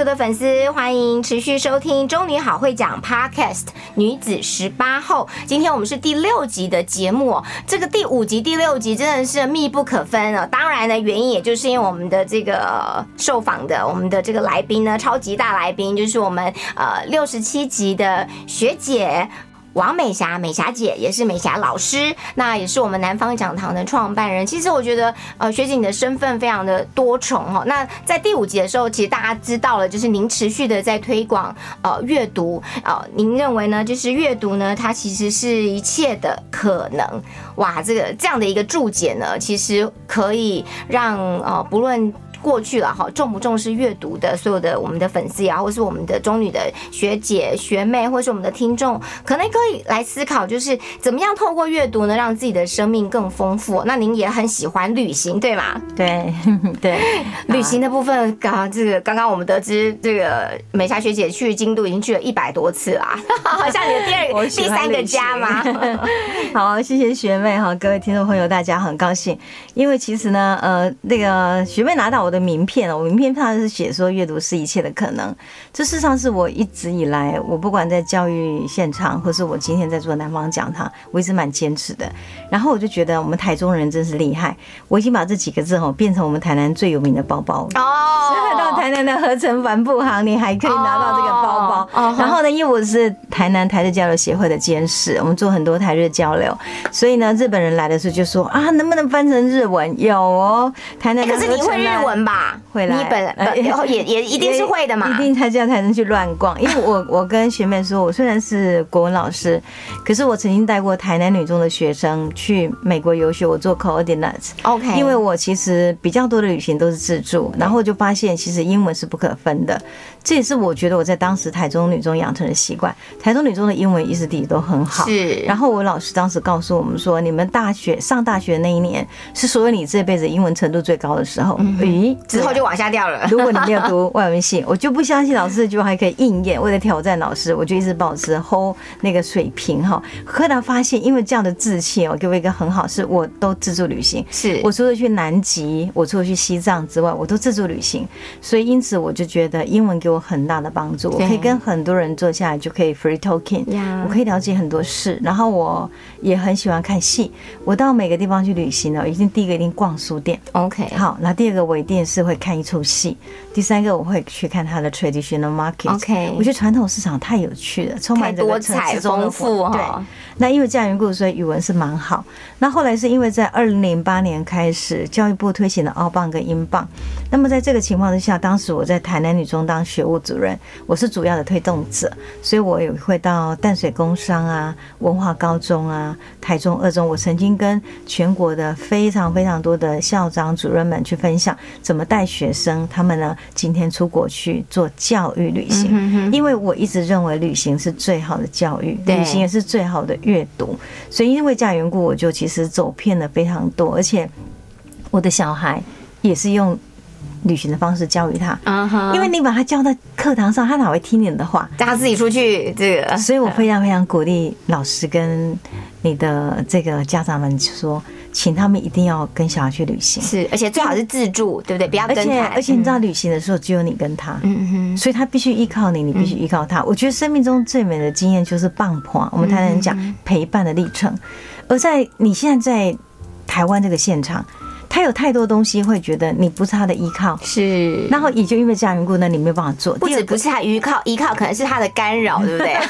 所有的粉丝，欢迎持续收听《中女好会讲》Podcast 女子十八后。今天我们是第六集的节目哦，这个第五集、第六集真的是密不可分哦。当然呢，原因也就是因为我们的这个受访的我们的这个来宾呢，超级大来宾，就是我们呃六十七集的学姐。王美霞，美霞姐也是美霞老师，那也是我们南方讲堂的创办人。其实我觉得，呃，学姐你的身份非常的多重哈。那在第五集的时候，其实大家知道了，就是您持续的在推广呃阅读，呃，您认为呢？就是阅读呢，它其实是一切的可能。哇，这个这样的一个注解呢，其实可以让呃不论。过去了哈，重不重视阅读的所有的我们的粉丝呀，或是我们的中女的学姐学妹，或是我们的听众，可能可以来思考，就是怎么样透过阅读呢，让自己的生命更丰富。那您也很喜欢旅行，对吗？对对，旅行的部分，刚这个刚刚我们得知，这个美霞学姐去京都已经去了一百多次啦，好像你的第二、第三个家吗？好，谢谢学妹哈，各位听众朋友，大家很高兴，因为其实呢，呃，那个学妹拿到我。的名片哦，我名片上是写说阅读是一切的可能。这事实上是我一直以来，我不管在教育现场，或是我今天在做南方讲堂，我一直蛮坚持的。然后我就觉得我们台中人真是厉害，我已经把这几个字哦变成我们台南最有名的包包哦。到台南的合成帆布行，你还可以拿到这个包包。然后呢，因为我是台南台日交流协会的监事，我们做很多台日交流，所以呢，日本人来的时候就说啊，能不能翻成日文？有哦，台南可是你会日文？吧，会来，你本呃也也一定是会的嘛，一定才这样才能去乱逛。因为我 我跟学妹说，我虽然是国文老师，可是我曾经带过台南女中的学生去美国游学，我做 coordinates。OK，因为我其实比较多的旅行都是自助，然后就发现其实英文是不可分的。这也是我觉得我在当时台中女中养成的习惯。台中女中的英文意识地都很好。是。然后我老师当时告诉我们说，你们大学上大学那一年是所有你这辈子英文程度最高的时候。咦，之后就往下掉了。如果你没有读外文系，我就不相信老师这句话还可以应验。为了挑战老师，我就一直保持 hold 那个水平哈。后来发现，因为这样的自信哦，给我一个很好，是我都自助旅行。是我除了去南极，我除了去西藏之外，我都自助旅行。所以因此我就觉得英文给我很大的帮助。我可以跟很多人坐下来就可以 free talking，我可以了解很多事。然后我也很喜欢看戏。我到每个地方去旅行呢，一定第一个一定逛书店。OK，好，那第二个我一定是会看一出戏。第三个我会去看它的 traditional market。OK，我觉得传统市场太有趣了，充满多彩丰富对，那因为这样缘故，所以语文是蛮好。那后来是因为在二零零八年开始，教育部推行了澳棒跟英镑。那么在这个情况之下，当时我在台南女中当学务主任，我是主要的推动者，所以我也会到淡水工商啊、文化高中啊、台中二中。我曾经跟全国的非常非常多的校长、主任们去分享怎么带学生，他们呢今天出国去做教育旅行，因为我一直认为旅行是最好的教育，旅行也是最好的阅读。所以因为这样缘故，我就其实走遍了非常多，而且我的小孩也是用。旅行的方式教育他，因为你把他教到课堂上，他哪会听你的话？叫他自己出去，这个。所以我非常非常鼓励老师跟你的这个家长们说，请他们一定要跟小孩去旅行。是，而且最好是自助，对不对？不要跟团。而且你知道，旅行的时候只有你跟他，嗯哼，所以他必须依靠你，你必须依靠他。我觉得生命中最美的经验就是棒婆，我们台湾人讲陪伴的历程。而在你现在在台湾这个现场。他有太多东西会觉得你不是他的依靠，是，然后也就因为这样缘故，那你没有办法做。不止不是他依靠，依靠可能是他的干扰，对不对？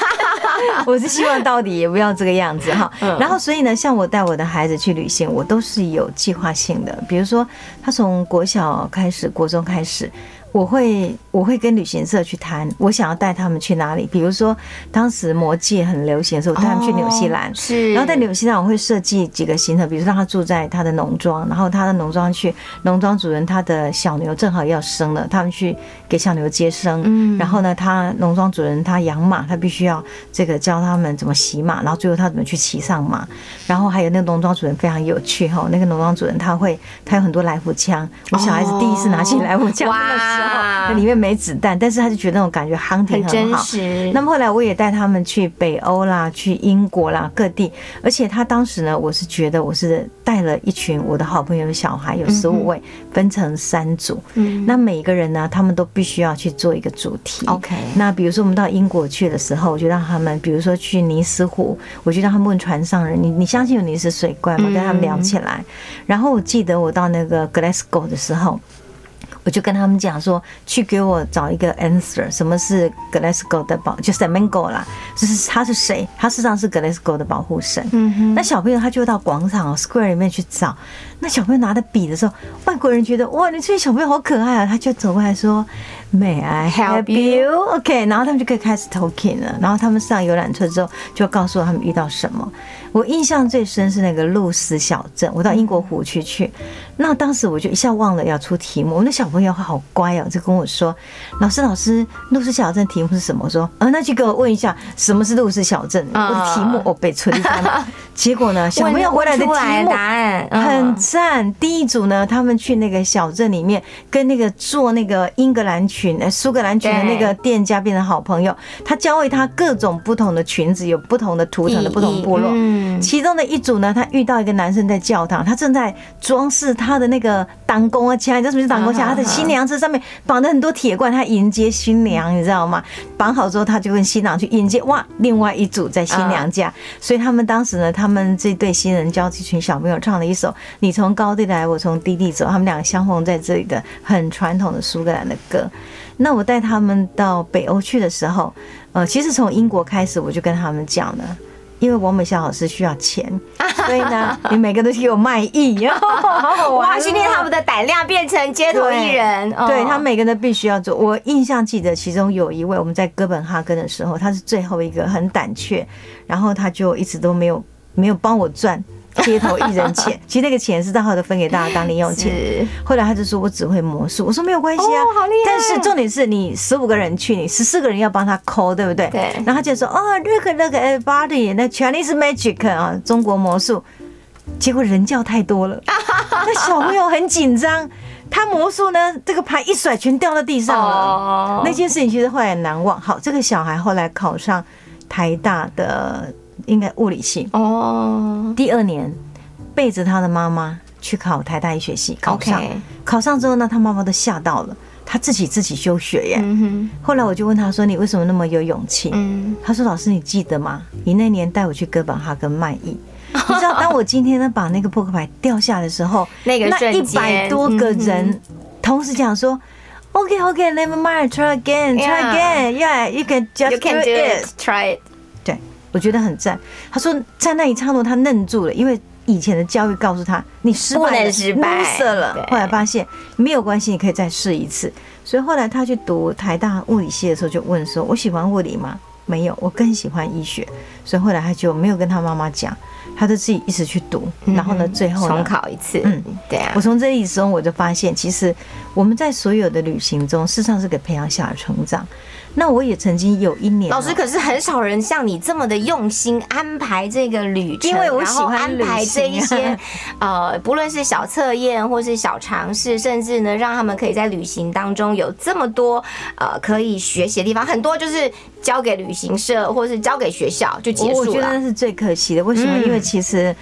我是希望到底也不要这个样子哈。然后所以呢，像我带我的孩子去旅行，我都是有计划性的。比如说，他从国小开始，国中开始，我会我会跟旅行社去谈，我想要带他们去哪里。比如说，当时魔戒很流行的时候，我带他们去纽西兰。哦是，然后在纽西兰，我会设计几个行程，比如说让他住在他的农庄，然后他的农庄去，农庄主人他的小牛正好要生了，他们去给小牛接生。嗯然后呢，他农庄主人他养马，他必须要这个教他们怎么骑马，然后最后他怎么去骑上马。然后还有那个农庄主人非常有趣哈，那个农庄主人他会他有很多来福枪，我小孩子第一次拿起来福枪的时候，那里面没子弹，但是他就觉得那种感觉 hunting 很真好。实。那么后来我也带他们去北欧啦，去英国啦，各地。而且他当时呢，我是觉得我是带了一群我的好朋友的小孩，有十五位，分成三组。嗯那每一个人呢，他们都必须要去做一个主题。OK 那比如说我们到英国去的时候，我就让他们，比如说去尼斯湖，我就让他们问船上人：“你你相信有尼斯水怪吗？”嗯跟他们聊起来。然后我记得我到那个 Glasgow 的时候。我就跟他们讲说，去给我找一个 answer，什么是 Glasgow 的保，就是 Mango 啦，就是他是谁？他事实上是 Glasgow 的保护神。嗯哼，那小朋友他就到广场 Square 里面去找，那小朋友拿着笔的时候，外国人觉得哇，你这些小朋友好可爱啊，他就走过来说，May I help Help you？you？OK，、然后他们就可以开始 talking 了。然后他们上游览车之后，就告诉我他们遇到什么。我印象最深是那个露丝小镇，我到英国湖区去，那当时我就一下忘了要出题目，我那小朋友好乖哦，就跟我说，老师老师，露丝小镇题目是什么？我说啊，那就给我问一下什么是露丝小镇，我的题目我被吹翻了。结果呢，小朋友回来的题目答案嗯很赞。第一组呢，他们去那个小镇里面，跟那个坐那个英格兰裙、呃苏格兰裙的那个店家变成好朋友。他教会他各种不同的裙子，有不同的图腾的不同部落。嗯其中的一组呢，他遇到一个男生在教堂，他正在装饰他的那个当工啊枪，你知道什么是当宫枪？他的新娘子上面绑着很多铁罐，他迎接新娘，你知道吗？绑好之后，他就跟新郎去迎接。哇，另外一组在新娘家，所以他们当时呢，他们这对新人教这群小朋友唱了一首《你从高地来，我从低地走》，他们两个相逢在这里的很传统的苏格兰的歌。那我带他们到北欧去的时候，呃，其实从英国开始我就跟他们讲了。因为王美霞老师需要钱，所以呢，你每个都给我卖艺，然 后好好玩哇，训练他们的胆量，变成街头艺人。哦对他每个人都必须要做。我印象记得，其中有一位我们在哥本哈根的时候，他是最后一个很胆怯，然后他就一直都没有没有帮我赚街头艺人钱。其实那个钱是到后头分给大家当零用钱。是后来他就说我只会魔术，我说没有关系啊，哦好厉害但是重点是你十五个人去，你十四个人要帮他抠，对不对？对然后他就说哦，look look everybody，那 Chinese magic 啊，中国魔术。结果人叫太多了，那小朋友很紧张。他魔术呢，这个牌一甩，全掉到地上了。哦那件事情其实后来很难忘。好，这个小孩后来考上台大的应该物理系，哦第二年背着他的妈妈去考台大医学系，考上。，OK，考上之后呢，他妈妈都吓到了，他自己自己休学耶。嗯后来我就问他说：“你为什么那么有勇气？”，嗯，他说：“老师，你记得吗？你那年带我去哥本哈根卖艺。你知道，当我今天呢把那个扑克牌掉下的时候，那个那一百多个嗯人同时讲说。OK, OK, never mind. Try again, try again. Yeah, you can just You can do it, try it。对，我觉得很赞。他说在那一刹那他愣住了，因为以前的教育告诉他你失败了，失败了。后来发现没有关系，你可以再试一次。所以后来他去读台大物理系的时候，就问说：“我喜欢物理吗？”没有，我更喜欢医学。所以后来他就没有跟他妈妈讲，他就自己一直去读。然后呢，最后重考一次，嗯嗯，对啊我，从这一生我就发现，其实我们在所有的旅行中，事实上是给培养小孩成长。那我也曾经有一年哦，老师，可是很少人像你这么的用心安排这个旅程，因为我喜欢安排这一些 呃，不论是小测验或是小尝试，甚至呢，让他们可以在旅行当中有这么多呃可以学习的地方，很多就是交给旅行社或是交给学校就结束了我觉得那了。是最可惜的。为什么？嗯因为其实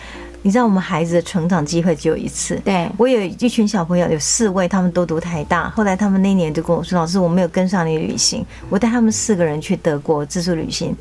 你知道，我们孩子的成长机会只有一次。对，我有一群小朋友，有四位，他们都读台大。后来他们那一年就跟我说：“老师，我没有跟上你旅行。”我带他们四个人去德国自助旅行，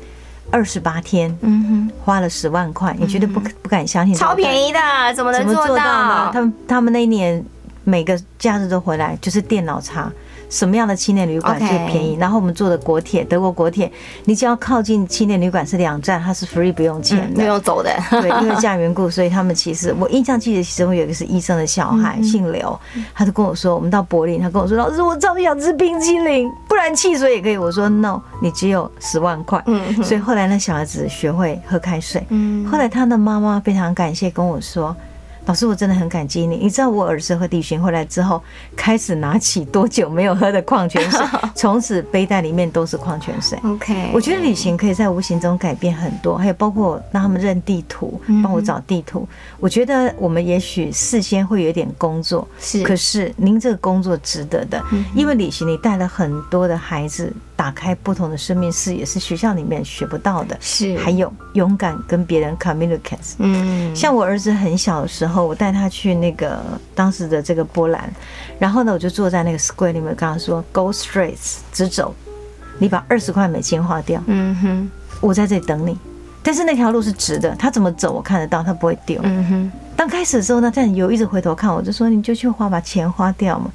二十八天，嗯哼花了十万块，你绝对不可不敢相信，超便宜的，怎么能做到？他们他们那一年每个假日都回来，就是电脑差，什么样的青年旅馆最便宜。然后我们坐的国铁，德国国铁，你只要靠近青年旅馆是两站，它是 free 不用钱的，不用走的。对，因为这样缘故，所以他们其实我印象记得，其中有一个是医生的小孩，姓刘，他就跟我说，我们到柏林，他跟我说，老师，我超想吃冰淇淋，不然汽水也可以。我说 no，你只有十万块。嗯，所以后来那小孩子学会喝开水。嗯，后来他的妈妈非常感谢跟我说。老师，我真的很感激你。你知道我儿子和李寻回来之后，开始拿起多久没有喝的矿泉水，从此背带里面都是矿泉水。OK，我觉得旅行可以在无形中改变很多，还有包括让他们认地图，帮我找地图。我觉得我们也许事先会有点工作，是，可是您这个工作值得的，因为旅行你带了很多的孩子。打开不同的生命视野是学校里面学不到的，是还有勇敢跟别人 communicate。嗯，像我儿子很小的时候，我带他去那个当时的这个波兰，然后呢，我就坐在那个 square 里面跟他说：“Go straight，直走，你把二十块美金花掉。”嗯哼，我在这里等你。但是那条路是直的，他怎么走我看得到，他不会丢。嗯哼，刚开始的时候呢，但有一直回头看，我就说：“你就去花，把钱花掉嘛。”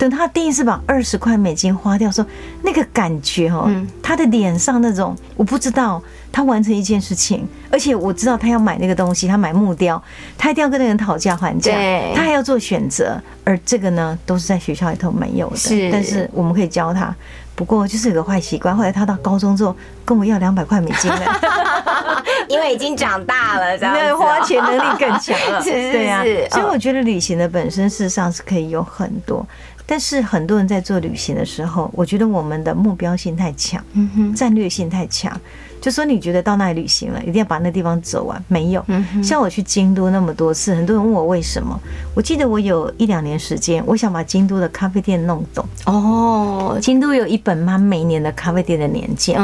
等他第一次把二十块美金花掉，说那个感觉哦，他的脸上那种，我不知道他完成一件事情，而且我知道他要买那个东西，他买木雕，他一定要跟那个人讨价还价，他还要做选择，而这个呢，都是在学校里头没有的，但是我们可以教他。不过就是有个坏习惯，后来他到高中之后跟我要两百块美金了，因为已经长大了，这样花钱能力更强了，对呀。所以我觉得旅行的本身事实上是可以有很多。但是很多人在做旅行的时候，我觉得我们的目标性太强，战略性太强。就说你觉得到那里旅行了，一定要把那地方走完，没有。像我去京都那么多次，很多人问我为什么。我记得我有一两年时间，我想把京都的咖啡店弄懂。哦，京都有一本满每年的咖啡店的年鉴，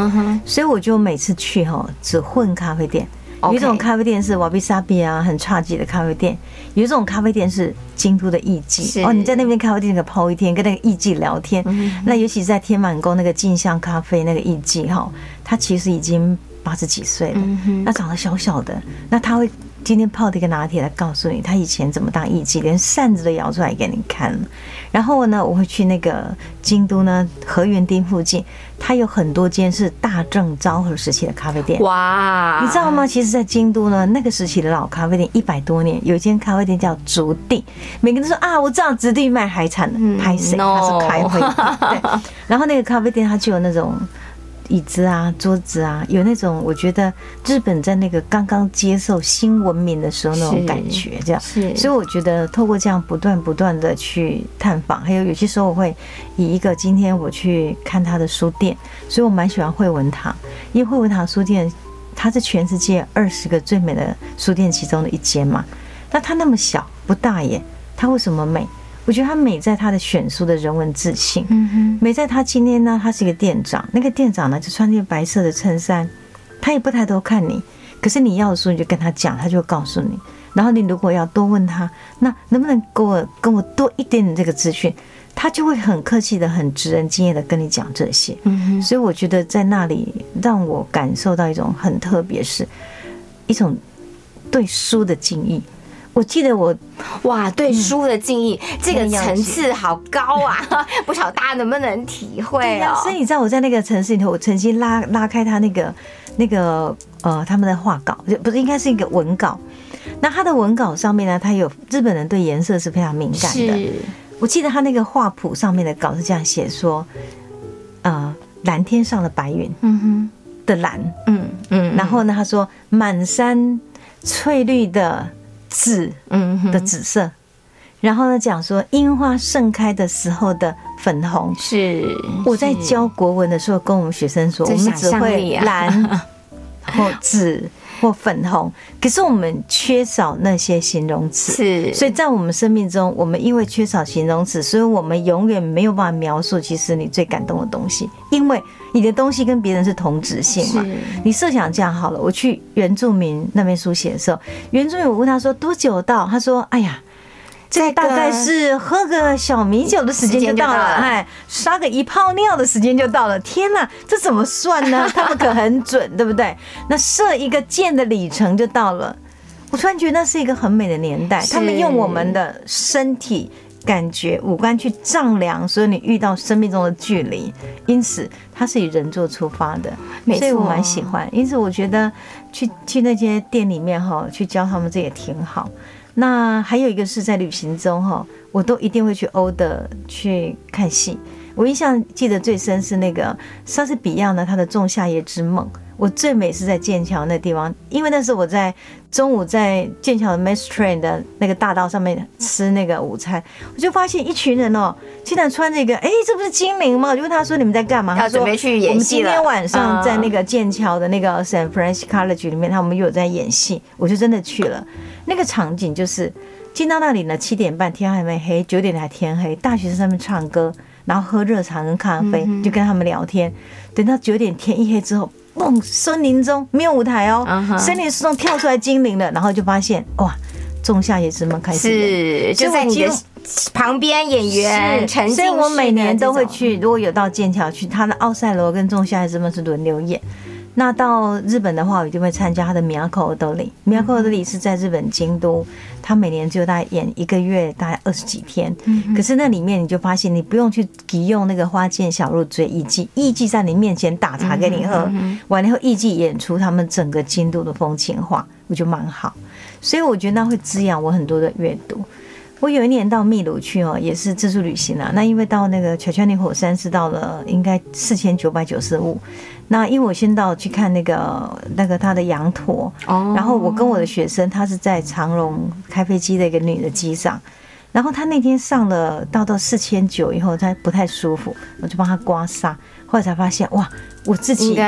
所以我就每次去哈，只混咖啡店。有一种咖啡店是瓦比萨比啊，很差劲的咖啡店。有一种咖啡店是京都的艺妓哦，你在那边咖啡店可泡一天，跟那个艺妓聊天。那尤其是在天满宫那个镜像咖啡那个艺妓哈，他其实已经八十几岁了，那长得小小的，那他会。今天泡的一个拿铁来告诉你，他以前怎么当艺妓，连扇子都摇出来给你看。然后呢，我会去那个京都呢，河源町附近，它有很多间是大正昭和时期的咖啡店。哇，你知道吗？其实，在京都呢，那个时期的老咖啡店一百多年，有一间咖啡店叫竹地，每个人都说啊，我知道竹地卖海产的，拍谁？他是开会。对，然后那个咖啡店它就有那种。椅子啊，桌子啊，有那种我觉得日本在那个刚刚接受新文明的时候那种感觉，这样。是所以我觉得透过这样不断不断的去探访，还有有些时候我会以一个今天我去看他的书店，所以我蛮喜欢惠文堂，因为惠文堂书店它是全世界二十个最美的书店其中的一间嘛。那它那么小不大耶，它为什么美？我觉得他美在他的选书的人文自信，美在他今天呢，他是一个店长，那个店长呢就穿件白色的衬衫，他也不抬头看你，可是你要的书你就跟他讲，他就告诉你。然后你如果要多问他，那能不能给我跟我多一点点这个资讯，他就会很客气的、很直人经验的跟你讲这些。所以我觉得在那里让我感受到一种很特别，是一种对书的敬意。我记得我哇，对书的敬意这个层次好高啊！不晓得大家能不能体会哦。所以你知道我在那个城市里头，我曾经拉拉开他那个那个呃他们的画稿，不是应该是一个文稿。那他的文稿上面呢，他有日本人对颜色是非常敏感的。我记得他那个画谱上面的稿是这样写说，呃，蓝天上的白云，嗯哼的蓝，嗯嗯，然后呢，他说满山翠绿的。紫，嗯的紫色，然后呢，讲说樱花盛开的时候的粉红，是我在教国文的时候跟我们学生说，我们只会蓝或紫或粉红，可是我们缺少那些形容词，是，所以在我们生命中，我们因为缺少形容词，所以我们永远没有办法描述其实你最感动的东西，因为。你的东西跟别人是同质性嘛？你设想这样好了，我去原住民那边书写的时候，原住民我问他说多久到？他说：“哎呀，这大概是喝个小米酒的时间就到了，哎，刷个一泡尿的时间就到了。天哪，这怎么算呢？他们可很准，对不对？那射一个箭的里程就到了。我突然觉得那是一个很美的年代，他们用我们的身体。”感觉、五官去丈量，所以你遇到生命中的距离，因此它是以人做出发的，没所以我蛮喜欢。因此我觉得去去那些店里面哈，去教他们这也挺好。那还有一个是在旅行中哈，我都一定会去欧的去看戏。我印象记得最深是那个莎士比亚呢，他的《仲夏夜之梦》。我最美是在剑桥那地方，因为那是我在中午在剑桥的 Mass Train 的那个大道上面吃那个午餐，我就发现一群人哦，竟然穿这个，哎，这不是精灵吗？我就问他说你们在干嘛？他说准备去演我们今天晚上在那嗯个剑桥的那个 San Francisco College 里面，他们又有在演戏，我就真的去了。那个场景就是进到那里呢，七点半天还没黑，九点才天黑，大学生在那边唱歌，然后喝热茶跟咖啡，嗯就跟他们聊天。等到九点天一黑之后，嘣，森林中没有舞台哦森林之中跳出来精灵了，然后就发现哇，仲夏夜之梦开始就在你的旁边演员沉浸所以我每年都会去。如果有到剑桥去，他的奥赛罗跟仲夏夜之梦是轮流演。那到日本的话，我一定会参加他的 Miyako Odori。Miyako Odori 是在日本京都，他每年就大概演一个月，大概二十几天。可是那里面你就发现，你不用去急用那个花见小路追艺伎，艺伎在你面前打茶给你喝，完了以后艺伎演出他们整个京都的风情画，我觉得蛮好。所以我觉得那会滋养我很多的阅读。我有一年到秘鲁去哦，也是自助旅行啊。那因为到那个乔乔尼火山是到了应该四千九百九十五。那因为我先到去看那个那个他的羊驼，哦然后我跟我的学生，他是在长隆开飞机的一个女的机上，然后他那天上了到到四千九以后，他不太舒服，我就帮他刮痧，后来才发现哇，我自己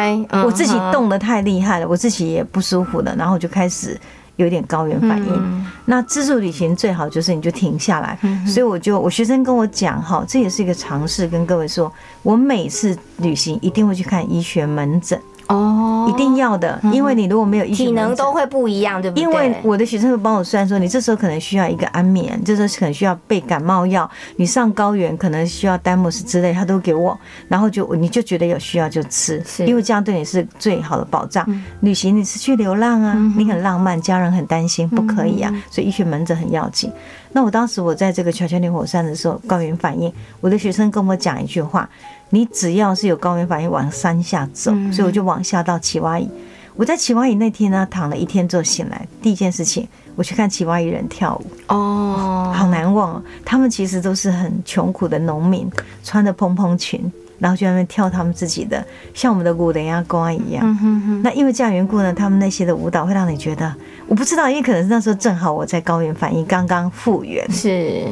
我自己哼动得太厉害了，我自己也不舒服了，然后我就开始有点高原反应。嗯。那自助旅行最好就是你就停下来，所以我就我学生跟我讲哈，这也是一个尝试，跟各位说，我每次旅行一定会去看医学门诊，哦，一定要的，因为你如果没有医学体能都会不一样，对不对？因为我的学生会帮我算说，你这时候可能需要一个安眠，这时候可能需要备感冒药，你上高原可能需要丹莫斯之类，他都给我，然后就你就觉得有需要就吃，因为这样对你是最好的保障。旅行你是去流浪啊，你很浪漫，家人很担心，不可以啊，所以医学门诊很要紧。那我当时我在这个乔乔尼火山的时候，高原反应，我的学生跟我讲一句话：你只要是有高原反应，往山下走，所以我就往下到奇瓦伊。我在奇瓦伊那天呢，躺了一天之后醒来，第一件事情我去看奇瓦伊人跳舞，哦，好难忘哦。他们其实都是很穷苦的农民，穿着蓬蓬裙，然后去那边跳他们自己的，像我们的古雷亚瓜一样。嗯哼哼，那因为这样缘故呢，他们那些的舞蹈会让你觉得，我不知道，因为可能是那时候正好我在高原反应刚刚复原，是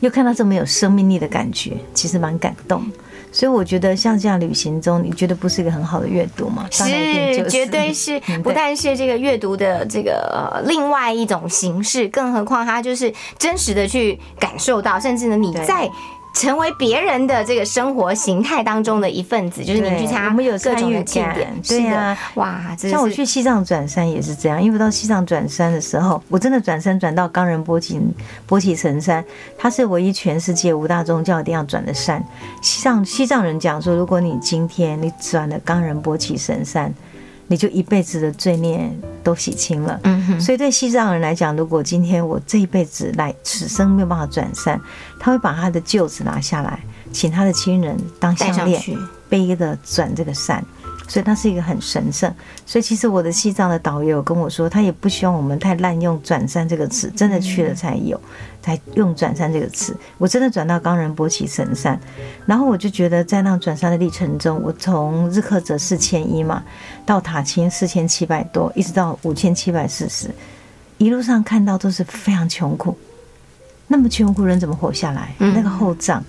又看到这么有生命力的感觉，其实蛮感动。所以我觉得像这样旅行中，你觉得不是一个很好的阅读吗？是绝对是 嗯，不但是这个阅读的这个呃另外一种形式，更何况它就是真实的去感受到，甚至呢你在。成为别人的这个生活形态当中的一份子，就是你对去参加我们有各种参与的庆典，对呀哇，像我去西藏转山也是这样，因为到西藏转山的时候，我真的转山转到冈仁波齐波齐神山，它是唯一全世界五大宗教一定要转的山。西藏西藏人讲说，如果你今天你转了冈仁波齐神山，你就一辈子的罪孽都洗清了。嗯哼，所以对西藏人来讲，如果今天我这一辈子来此生没有办法转善，他会把他的旧子拿下来，请他的亲人当项链，背着转这个山，所以它是一个很神圣。所以其实我的西藏的导游跟我说，他也不希望我们太滥用“转山”这个词，真的去了才有，才用“转山”这个词。我真的转到冈仁波齐神山，然后我就觉得在那转山的历程中，我从日喀则四千一嘛，到塔青四千七百多，一直到五千七百四十，一路上看到都是非常穷苦。那么穷苦人怎么活下来？嗯那个厚葬，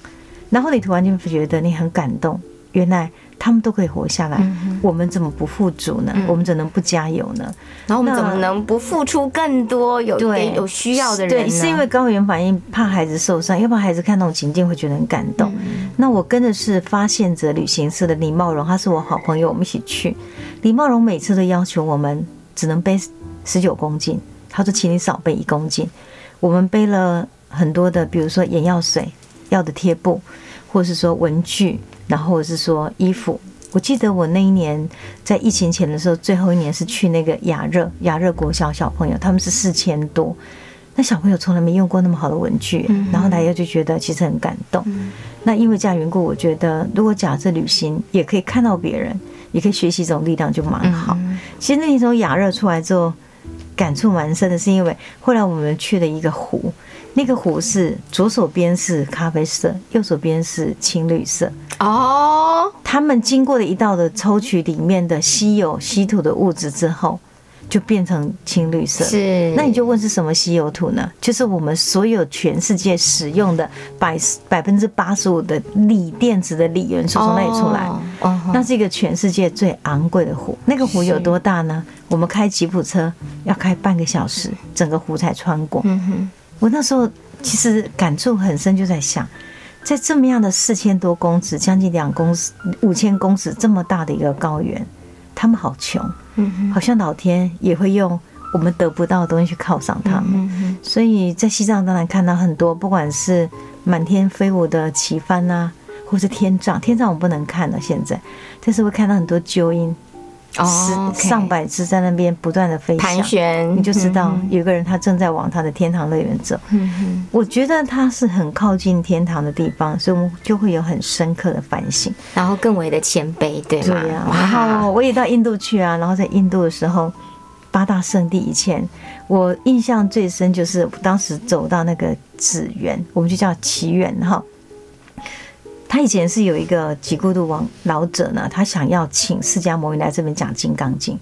然后你突然就觉得你很感动，原来他们都可以活下来，嗯我们怎么不富足呢？我们怎能不加油呢？然后我们怎么能不付出更多有对有需要的人呢？对，是因为高原反应怕孩子受伤，要不然孩子看那种情境会觉得很感动。嗯那我跟的是发现者旅行社的李茂荣，他是我好朋友，我们一起去。李茂荣每次都要求我们只能背十九公斤，他说请你少背一公斤。我们背了很多的，比如说眼药水、药的贴布，或者是说文具，然后是说衣服。我记得我那一年在疫情前的时候，最后一年是去那个亚热亚热国小小朋友，他们是四千多。那小朋友从来没用过那么好的文具，然后大家就觉得其实很感动。那因为这样缘故，我觉得如果假设旅行也可以看到别人，也可以学习这种力量，就蛮好。其实那时候亚热出来之后，感触蛮深的，是因为后来我们去了一个湖，那个湖是左手边是咖啡色，右手边是青绿色。哦，他们经过了一道的抽取里面的稀有稀土的物质之后，就变成青绿色。是，那你就问是什么稀有土呢？就是我们所有全世界使用的百百分之八十五的锂电池的锂元素从那里出来。哦，那是一个全世界最昂贵的湖。那个湖有多大呢？我们开吉普车要开半个小时，整个湖才穿过。嗯哼，我那时候其实感触很深，就在想，在这么样的四千多公尺，将近两公尺、五千公尺这么大的一个高原，他们好穷，嗯，好像老天也会用我们得不到的东西去犒赏他们。所以在西藏当然看到很多，不管是满天飞舞的旗帆啊，或是天葬，天葬我们不能看了现在，但是会看到很多鸠鹰，哦十上百只在那边不断的飞翔盘，旋，你就知道嗯有一个人他正在往他的天堂乐园走。嗯哼，我觉得它是很靠近天堂的地方，所以我们就会有很深刻的反省。然后更为的谦卑，对吗？对呀、然后我也到印度去啊，然后在印度的时候，八大圣地以前，我印象最深就是当时走到那个紫园，我们就叫奇园哈。他以前是有一个吉孤独王老者呢，他想要请释迦牟尼来这边讲《金刚经》，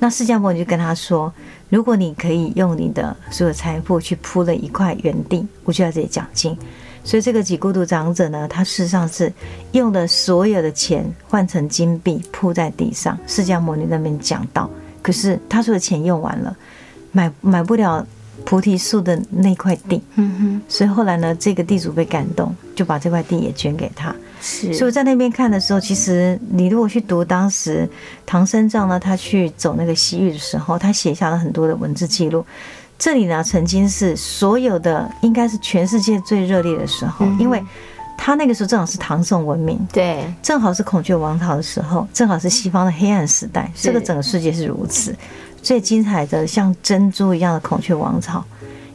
那释迦牟尼就跟他说，如果你可以用你的所有财富去铺了一块园地，我就在这里讲经。所以这个吉孤独长者呢，他事实上是用的所有的钱换成金币铺在地上，释迦牟尼那边讲道。可是他所有钱用完了，买买不了菩提树的那块地，嗯哼所以后来呢，这个地主被感动，就把这块地也捐给他。是，所以我在那边看的时候，其实你如果去读当时唐三藏呢，他去走那个西域的时候，他写下了很多的文字记录。这里呢，曾经是所有的，应该是全世界最热烈的时候，因为他那个时候正好是唐宋文明，对，正好是孔雀王朝的时候，正好是西方的黑暗时代，这个整个世界是如此。最精彩的像珍珠一样的孔雀王朝，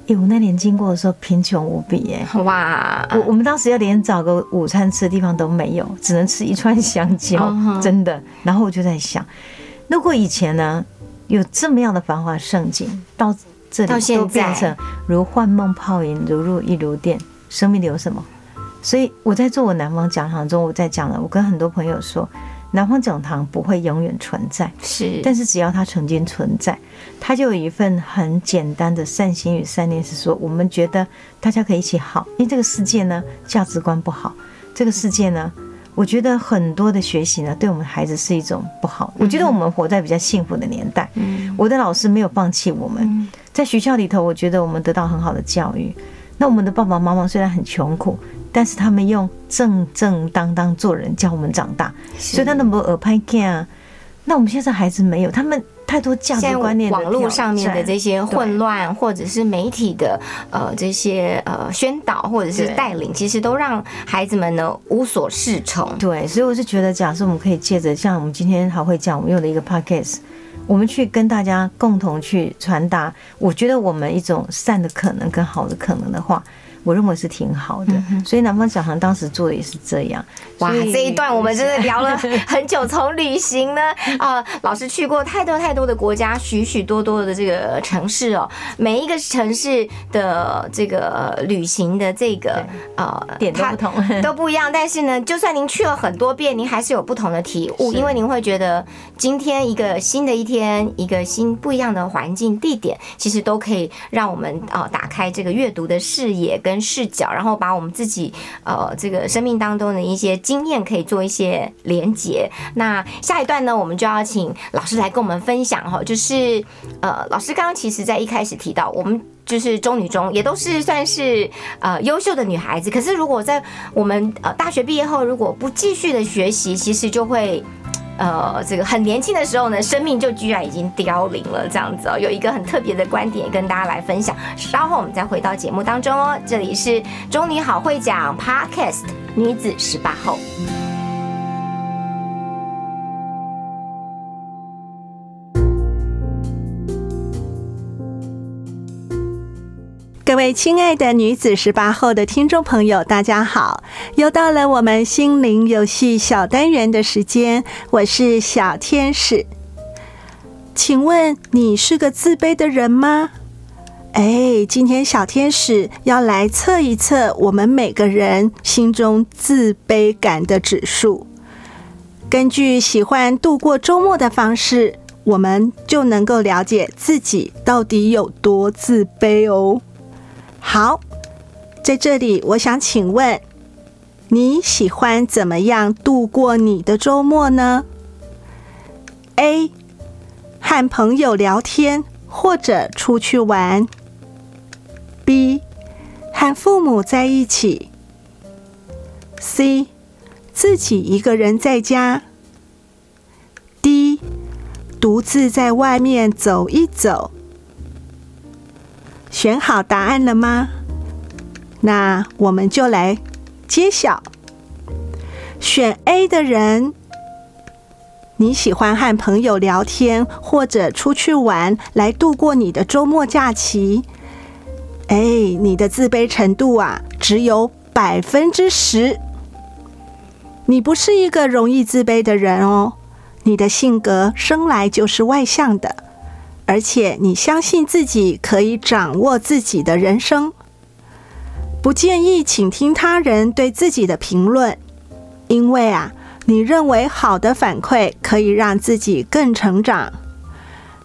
诶，我那年经过的时候贫穷无比耶。哇，我我们当时要连找个午餐吃的地方都没有，只能吃一串香蕉真的。然后我就在想，如果以前呢有这么样的繁华盛景，到这里都变成如幻梦泡影，如入一如电，生命里有什么？所以我在做我南方讲堂中，我在讲了，我跟很多朋友说，南方讲堂不会永远存在，是，但是只要它曾经存在，它就有一份很简单的善心与善念，是说我们觉得大家可以一起好，因为这个世界呢价值观不好，这个世界呢，我觉得很多的学习呢对我们孩子是一种不好。我觉得我们活在比较幸福的年代，嗯。我的老师没有放弃我们，在学校里头，我觉得我们得到很好的教育。那我们的爸爸妈妈虽然很穷苦，但是他们用正正当当做人教我们长大，所以他那不耳拍看啊。那我们现在孩子没有，他们太多价值观念的网络上面的这些混乱，或者是媒体的呃这些呃宣导或者是带领，其实都让孩子们呢无所适从。对，所以我是觉得，假设我们可以借着像我们今天还会讲，我们用的一个 podcast，我们去跟大家共同去传达，我觉得我们一种善的可能跟好的可能的话，我认为是挺好的。所以南方小航当时做的也是这样。哇，这一段我们真的聊了很久，从旅行呢，啊、老师去过太多太多的国家，许许多多的这个城市哦，每一个城市的这个旅行的这个呃点都不同 都不一样。但是呢，就算您去了很多遍，您还是有不同的体悟，因为您会觉得今天一个新的一天，一个新不一样的环境地点，其实都可以让我们啊、呃打开这个阅读的视野跟视角，然后把我们自己呃这个生命当中的一些经验可以做一些连结。那下一段呢，我们就要请老师来跟我们分享哈，就是呃，老师刚刚其实在一开始提到我们。就是中女中也都是算是呃优秀的女孩子，可是如果在我们呃大学毕业后，如果不继续的学习，其实就会。呃，这个很年轻的时候呢，生命就居然已经凋零了，这样子哦，有一个很特别的观点跟大家来分享。稍后我们再回到节目当中哦，这里是中女好会讲 Podcast 女子十八后。各位亲爱的女子十八后的听众朋友，大家好！又到了我们心灵游戏小单元的时间，我是小天使。请问你是个自卑的人吗？哎，今天小天使要来测一测我们每个人心中自卑感的指数。根据喜欢度过周末的方式，我们就能够了解自己到底有多自卑哦。好，在这里，我想请问，你喜欢怎么样度过你的周末呢？A. 和朋友聊天或者出去玩。B. 和父母在一起。C. 自己一个人在家。D. 独自在外面走一走。选好答案了吗？那我们就来揭晓。选 A 的人，你喜欢和朋友聊天或者出去玩来度过你的周末假期。哎，你的自卑程度啊，只有百分之十。你不是一个容易自卑的人哦，你的性格生来就是外向的。而且你相信自己可以掌握自己的人生，不建议倾听他人对自己的评论，因为啊，你认为好的反馈可以让自己更成长，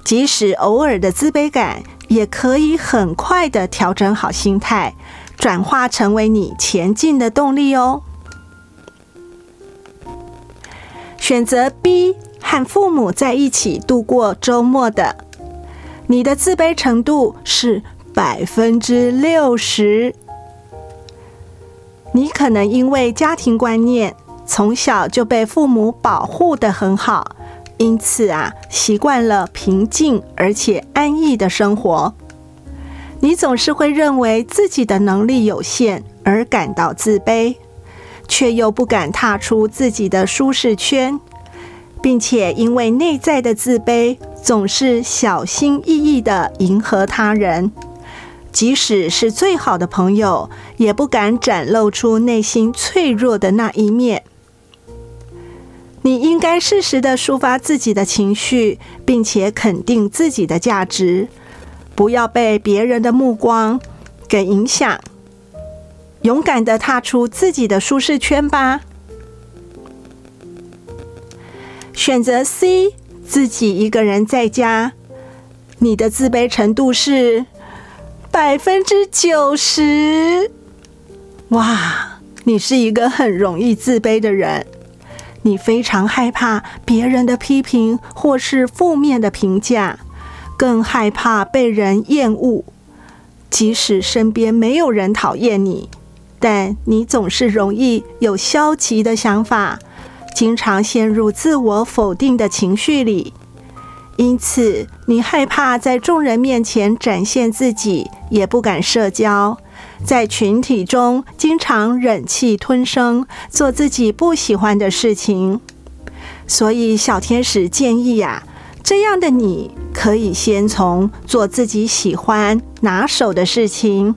即使偶尔的自卑感，也可以很快的调整好心态，转化成为你前进的动力哦。选择 B 和父母在一起度过周末的。你的自卑程度是百分之六十。你可能因为家庭观念从小就被父母保护的很好，因此啊，习惯了平静而且安逸的生活。你总是会认为自己的能力有限而感到自卑，却又不敢踏出自己的舒适圈。并且因为内在的自卑，总是小心翼翼的迎合他人，即使是最好的朋友，也不敢展露出内心脆弱的那一面。你应该适时的抒发自己的情绪，并且肯定自己的价值，不要被别人的目光给影响，勇敢的踏出自己的舒适圈吧。选择 C，自己一个人在家，你的自卑程度是百分之九十。哇，你是一个很容易自卑的人，你非常害怕别人的批评或是负面的评价，更害怕被人厌恶。即使身边没有人讨厌你，但你总是容易有消极的想法。经常陷入自我否定的情绪里，因此你害怕在众人面前展现自己，也不敢社交，在群体中经常忍气吞声，做自己不喜欢的事情。所以小天使建议呀，这样的你可以先从做自己喜欢、拿手的事情，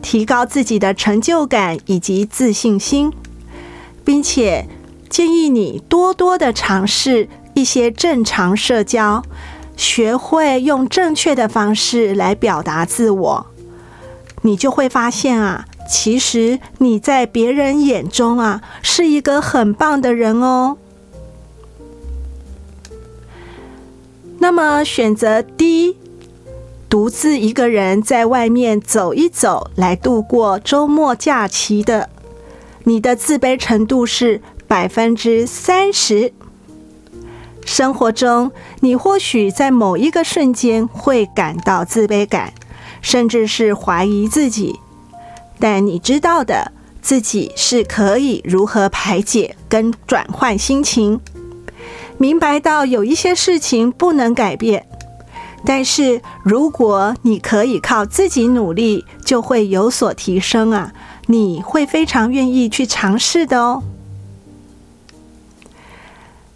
提高自己的成就感以及自信心，并且。建议你多多的尝试一些正常社交，学会用正确的方式来表达自我，你就会发现啊，其实你在别人眼中啊是一个很棒的人哦。那么选择 D，独自一个人在外面走一走来度过周末假期的，你的自卑程度是。百分之三十。生活中，你或许在某一个瞬间会感到自卑感，甚至是怀疑自己。但你知道的，自己是可以如何排解跟转换心情，明白到有一些事情不能改变，但是如果你可以靠自己努力，就会有所提升啊！你会非常愿意去尝试的哦。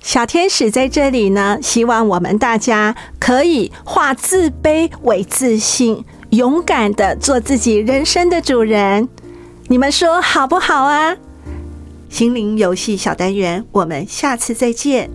小天使在这里呢，希望我们大家可以化自卑为自信，勇敢的做自己人生的主人。你们说好不好啊？心灵游戏小单元，我们下次再见。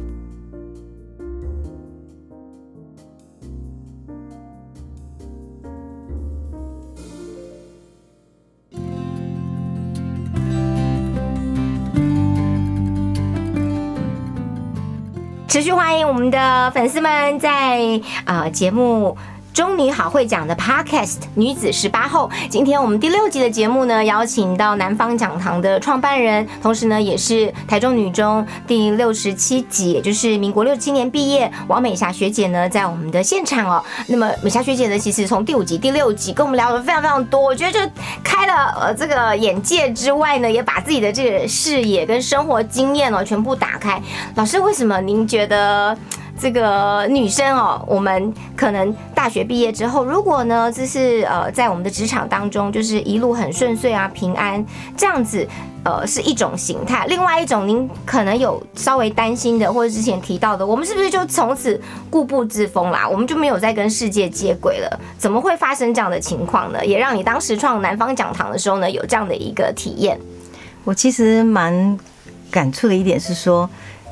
我们的粉丝们在啊节目。中女好会讲的 Podcast 女子十八后，今天我们第六集的节目呢，邀请到南方讲堂的创办人，同时呢，也是台中女中第六十七级，也就是民国六七年毕业，王美霞学姐呢，在我们的现场哦。那么美霞学姐呢，其实从第五集、第六集跟我们聊的非常非常多，我觉得就开了呃这个眼界之外呢，也把自己的这个视野跟生活经验哦全部打开。老师，为什么您觉得？这个女生哦，我们可能大学毕业之后，如果呢，就是呃，在我们的职场当中，就是一路很顺遂啊，平安这样子，呃，是一种形态。另外一种，您可能有稍微担心的，或者之前提到的，我们是不是就从此固步自封啦？我们就没有再跟世界接轨了？怎么会发生这样的情况呢？也让你当时创南方讲堂的时候呢，有这样的一个体验？我其实蛮感触的一点是说，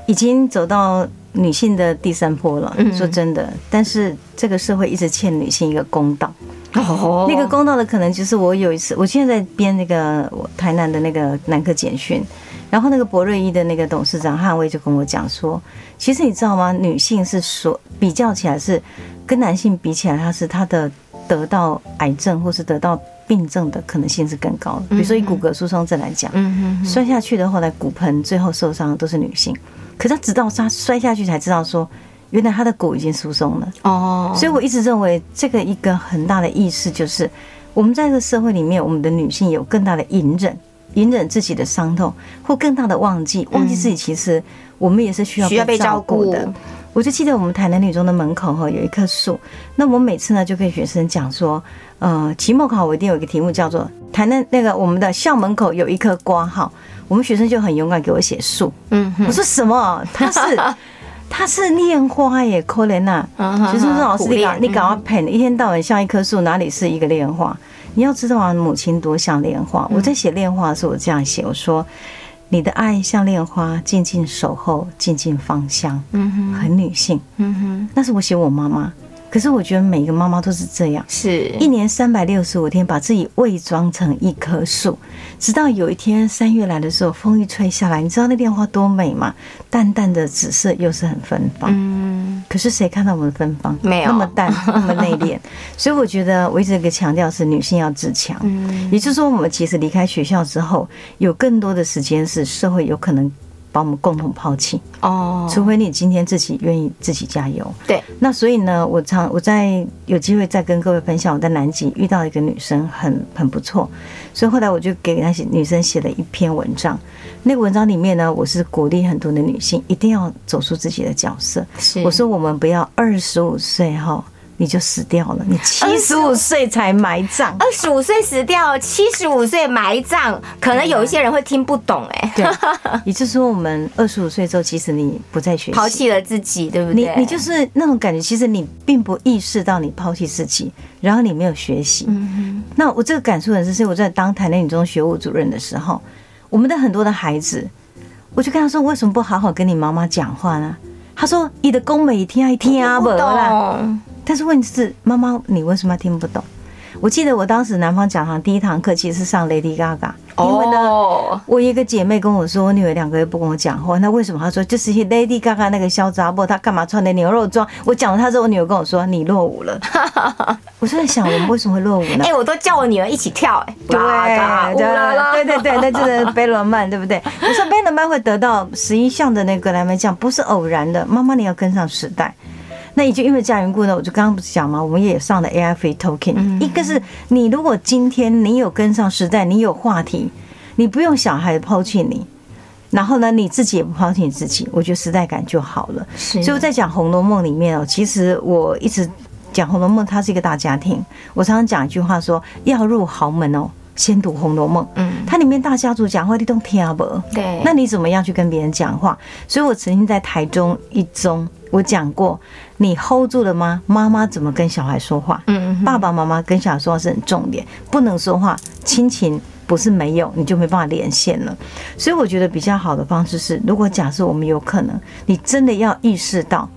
已经走到。女性的第三波了，说真的，但是这个社会一直欠女性一个公道。哦，那个公道的可能就是我有一次，我现在在编那个台南的那个男科简讯，然后那个博瑞一的那个董事长汉威就跟我讲说，其实你知道吗？女性是所比较起来是跟男性比起来，她是她的得到癌症或是得到病症的可能性是更高的。比如说以骨骼疏松症来讲，摔下去的后来骨盆最后受伤的都是女性。可是她直到她摔下去才知道说，原来她的骨已经疏松了哦。所以我一直认为这个一个很大的意识就是，我们在这个社会里面，我们的女性有更大的隐忍，隐忍自己的伤痛，或更大的忘记，忘记自己其实我们也是需要需要被照顾的。我就记得我们台南女中的门口哈有一棵树，那我每次呢就跟学生讲说，呃，期末考我一定有一个题目叫做台南那个我们的校门口有一棵瓜号。我们学生就很勇敢给我写树，嗯，我说什么？他是 他是莲花耶，可怜呐！学生说老师你搞你搞喷，一天到晚像一棵树，哪里是一个莲花？你要知道啊，母亲多像莲花。我在写莲花的时候，我这样写，我说你的爱像恋花，静静守候，静静芳香，嗯哼，很女性，嗯哼。那是我写我妈妈。可是我觉得每个妈妈都是这样，是一年三百六十五天把自己伪装成一棵树，直到有一天三月来的时候，风一吹下来，你知道那莲花多美吗？淡淡的紫色，又是很芬芳。嗯，可是谁看到我们的芬芳？没有那么淡，那么内敛。所以我觉得我一直一个强调是女性要自强。嗯，也就是说，我们其实离开学校之后，有更多的时间是社会有可能。把我们共同抛弃哦，除非你今天自己愿意自己加油。对，那所以呢，我常我在有机会再跟各位分享，我在南极遇到一个女生很很不错，所以后来我就给那些女生写了一篇文章。那个文章里面呢，我是鼓励很多的女性一定要走出自己的角色。是，我说我们不要二十五岁哈。你就死掉了。你七十五岁才埋葬，二十五岁死掉，七十五岁埋葬，可能有一些人会听不懂哎。对，也就是说，我们二十五岁之后，其实你不再学习，抛弃了自己，对不对？你你就是那种感觉，其实你并不意识到你抛弃自己，然后你没有学习。嗯那我这个感触很深，是我在当台内女中学务主任的时候，我们的很多的孩子，我就跟他说：为什么不好好跟你妈妈讲话呢？他说：你的宫美听一听啊，不啦。但是问题是，妈妈，你为什么听不懂？我记得我当时南方讲堂第一堂课其实是上 Lady Gaga，因为呢，我一个姐妹跟我说，我女儿两个月不跟我讲话，那为什么？她说就是 Lady Gaga 那个小杂不，她干嘛穿的牛肉装？我讲了她之后，我女儿跟我说你落伍了。我就在想，我们为什么会落伍呢？哎，我都叫我女儿一起跳，哎，对，对对对，那就是贝伦曼，对不对？我说贝伦曼会得到十一项的那个蓝莓奖，不是偶然的。妈妈，你要跟上时代。那也就因为这样缘故呢，我就刚刚不是讲嘛？我们也上了 AI Free Token。一个是你如果今天你有跟上时代，你有话题，你不用小孩抛弃你，然后呢你自己也不抛弃你自己，我觉得时代感就好了。所以我在讲《红楼梦》里面哦，其实我一直讲《红楼梦》，它是一个大家庭。我常常讲一句话说，要入豪门哦，先读《红楼梦》。嗯，它里面大家族讲话你都听不？对。那你怎么样去跟别人讲话？所以我曾经在台中一中。我讲过，你 hold 住了吗？妈妈怎么跟小孩说话？嗯爸爸妈妈跟小孩说话是很重点，不能说话，亲情不是没有，你就没办法连线了。所以我觉得比较好的方式是，如果假设我们有可能，你真的要意识到，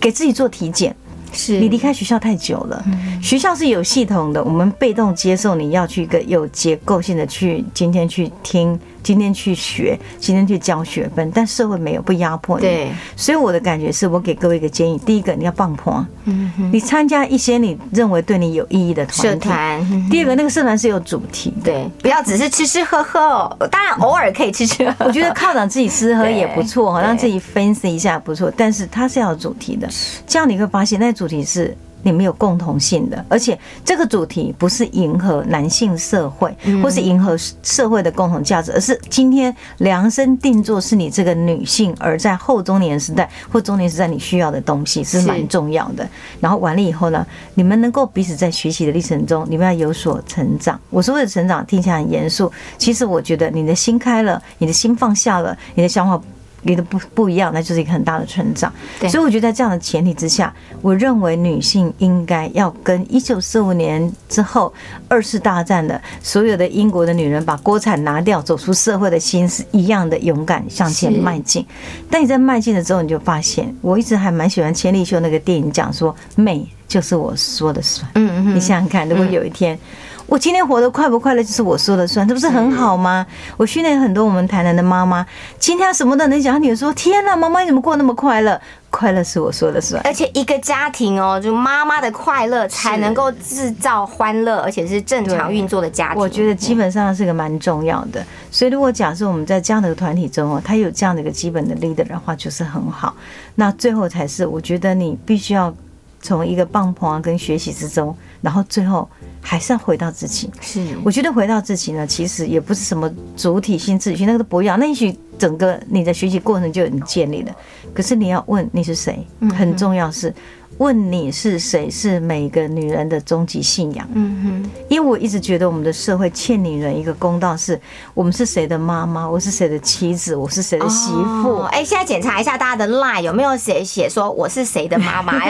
给自己做体检。是你离开学校太久了，学校是有系统的，我们被动接受你要去一个有结构性的去今天去听，今天去学，今天去交学分，但社会没有不压迫你。对，所以我的感觉是我给各位一个建议：第一个，你要棒破，嗯哼，你参加一些你认为对你有意义的社团体。团，第二个，那个社团是有主题的。对，不要只是吃吃喝喝哦，当然偶尔可以吃吃喝喝。我觉得犒赏自己吃喝也不错哈，让自己分析一下不错，但是它是要有主题的，这样你会发现那主题是。你们有共同性的，而且这个主题不是迎合男性社会，或是迎合社会的共同价值，而是今天量身定做是你这个女性，而在后中年时代或中年时代你需要的东西是蛮重要的。然后完了以后呢，你们能够彼此在学习的历程中，你们要有所成长。我说的成长听起来很严肃，其实我觉得你的心开了，你的心放下了，你的想法。你的不不一样，那就是一个很大的成长。对所以我觉得在这样的前提之下，我认为女性应该要跟一九四五年之后二次大战的所有的英国的女人把锅铲拿掉，走出社会的心是一样的勇敢向前迈进。但你在迈进了之后，你就发现，我一直还蛮喜欢千利休那个电影讲说，美就是我说的算。嗯嗯你想想看，如果有一天。我今天活得快不快乐，就是我说了算，这不是很好吗？我训练很多我们台南的妈妈，今天什么都能讲，她女儿说：“天哪，妈妈你怎么过那么快乐？快乐是我说了算。而且一个家庭哦，就妈妈的快乐才能够制造欢乐，而且是正常运作的家”庭。我觉得基本上是个蛮重要的。所以如果假设我们在这样的一个团体中哦，他有这样的一个基本的 leader 的话，就是很好。那最后才是我觉得你必须要从一个棒棒跟学习之中，然后最后还是要回到自己。是我觉得回到自己呢，其实也不是什么主体性、自己性，那个都不要。那也许整个你的学习过程就已经建立了。可是你要问你是谁，很重要是问你是谁，是每个女人的终极信仰。嗯哼因为我一直觉得我们的社会欠女人一个公道，是我们是谁的妈妈，我是谁的妻子，我是谁的，媳妇。哦哎、现在检查一下大家的 line 有没有写写说我是谁的妈妈？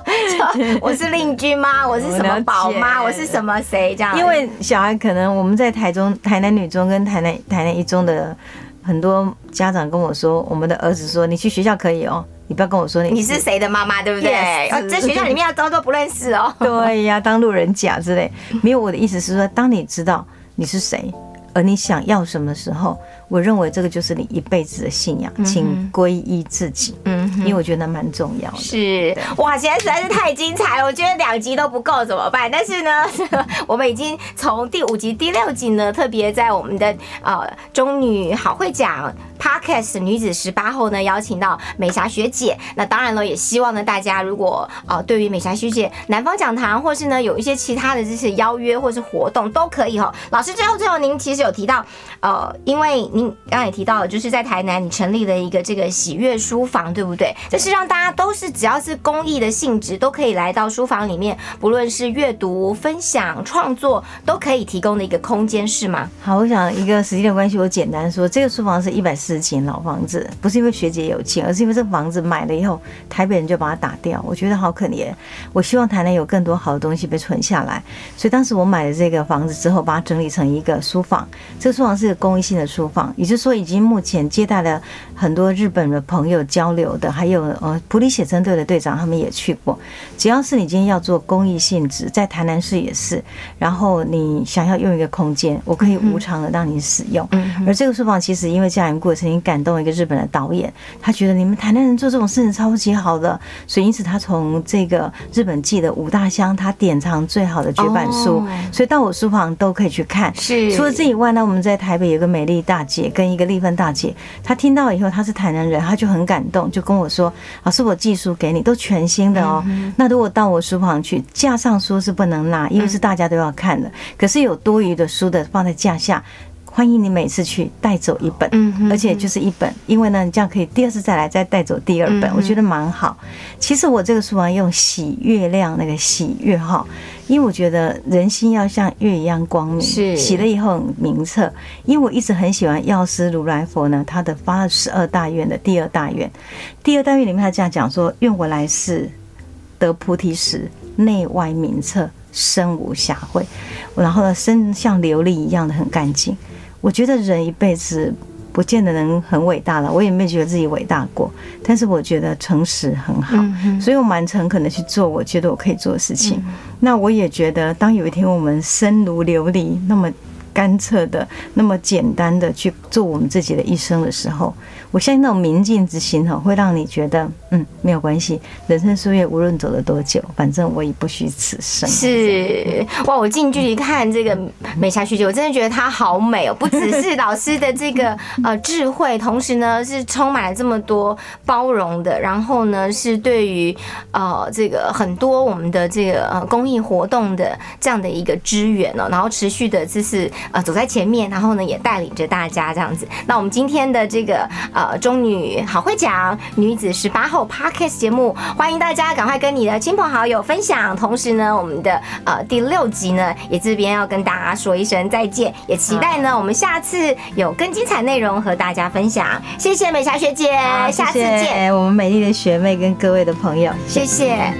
我是令君妈，我是什么宝妈，我是什么谁这样？因为小孩可能我们在台中、台南女中跟台南台南一中的很多家长跟我说，我们的儿子说你去学校可以哦，你不要跟我说你你是谁的妈妈，对不对在学校里面要装作不认识哦。对呀，当路人甲之类。没有，我的意思是说，当你知道你是谁，而你想要什么时候，我认为这个就是你一辈子的信仰，请皈依自己。嗯因为我觉得那蛮重要的。是哇，现在实在是太精彩了，我觉得两集都不够怎么办？但是呢，我们已经从第五集、第六集呢，特别在我们的呃中女好会讲 Podcast 女子十八后呢，邀请到美霞学姐。那当然了，也希望呢大家如果呃对于美霞学姐南方讲堂，或是呢有一些其他的这些邀约或是活动都可以哦。老师最后最后您其实有提到呃，因为您刚刚也提到了，就是在台南你成立了一个这个喜悦书房，对不对？这是让大家都是只要是公益的性质，都可以来到书房里面，不论是阅读、分享、创作，都可以提供的一个空间，是吗？好，我想一个时间的关系，我简单说，这个书房是一百四十间老房子，不是因为学姐有钱，而是因为这个房子买了以后，台北人就把它打掉，我觉得好可怜。我希望台南有更多好的东西被存下来，所以当时我买了这个房子之后，把它整理成一个书房。这个书房是个公益性的书房，也就是说，已经目前接待了很多日本的朋友交流的，还有呃普里写真队的队长他们也去过。只要是你今天要做公益性质，在台南市也是，然后你想要用一个空间，我可以无偿的让你使用。而这个书房其实因为家园过曾经感动一个日本的导演，他觉得你们台南人做这种事情超级好的，所以因此他从这个日本寄的五大箱，他典藏最好的绝版书哦，所以到我书房都可以去看。是除了这以外呢，我们在台北有个美丽大姐跟一个丽芬大姐，她听到以后，她是台南人，她就很感动，就跟我说：“老师，我寄书给你，都全新的哦。那如果到我书房去，架上书是不能拿，因为是大家都要看的。可是有多余的书的放在架下。”欢迎你每次去带走一本，而且就是一本，因为呢，你这样可以第二次再来再带走第二本，我觉得蛮好。其实我这个书房，用喜月亮那个喜月哈，因为我觉得人心要像月一样光明，是洗了以后很明澈。因为我一直很喜欢药师如来佛呢，他的发了十二大愿的第二大愿，第二大愿里面他这样讲说：愿我来世得菩提时，内外明澈，身无瑕秽。然后呢，身像琉璃一样的很干净。我觉得人一辈子不见得能很伟大了，我也没觉得自己伟大过，但是我觉得诚实很好，所以我蛮诚恳的去做我觉得我可以做的事情。那我也觉得，当有一天我们身如琉璃，那么干澈的、那么简单的去做我们自己的一生的时候，我相信那种明镜之心哈，会让你觉得，嗯，没有关系，人生岁月无论走了多久，反正我已不虚此生。是哇，我近距离看这个美霞学姐，我真的觉得她好美哦！不只是老师的这个 呃智慧，同时呢是充满了这么多包容的，然后呢是对于呃这个很多我们的这个呃公益活动的这样的一个支援哦，然后持续的就是呃走在前面，然后呢也带领着大家这样子。那我们今天的这个呃中女好会讲女子十八后 Podcast 节目，欢迎大家赶快跟你的亲朋好友分享。同时呢，我们的呃第六集呢，也这边要跟大家说一声再见，也期待呢我们下次有更精彩内容和大家分享。谢谢美霞学姐，好下次见，我们美丽的学妹跟各位的朋友，谢谢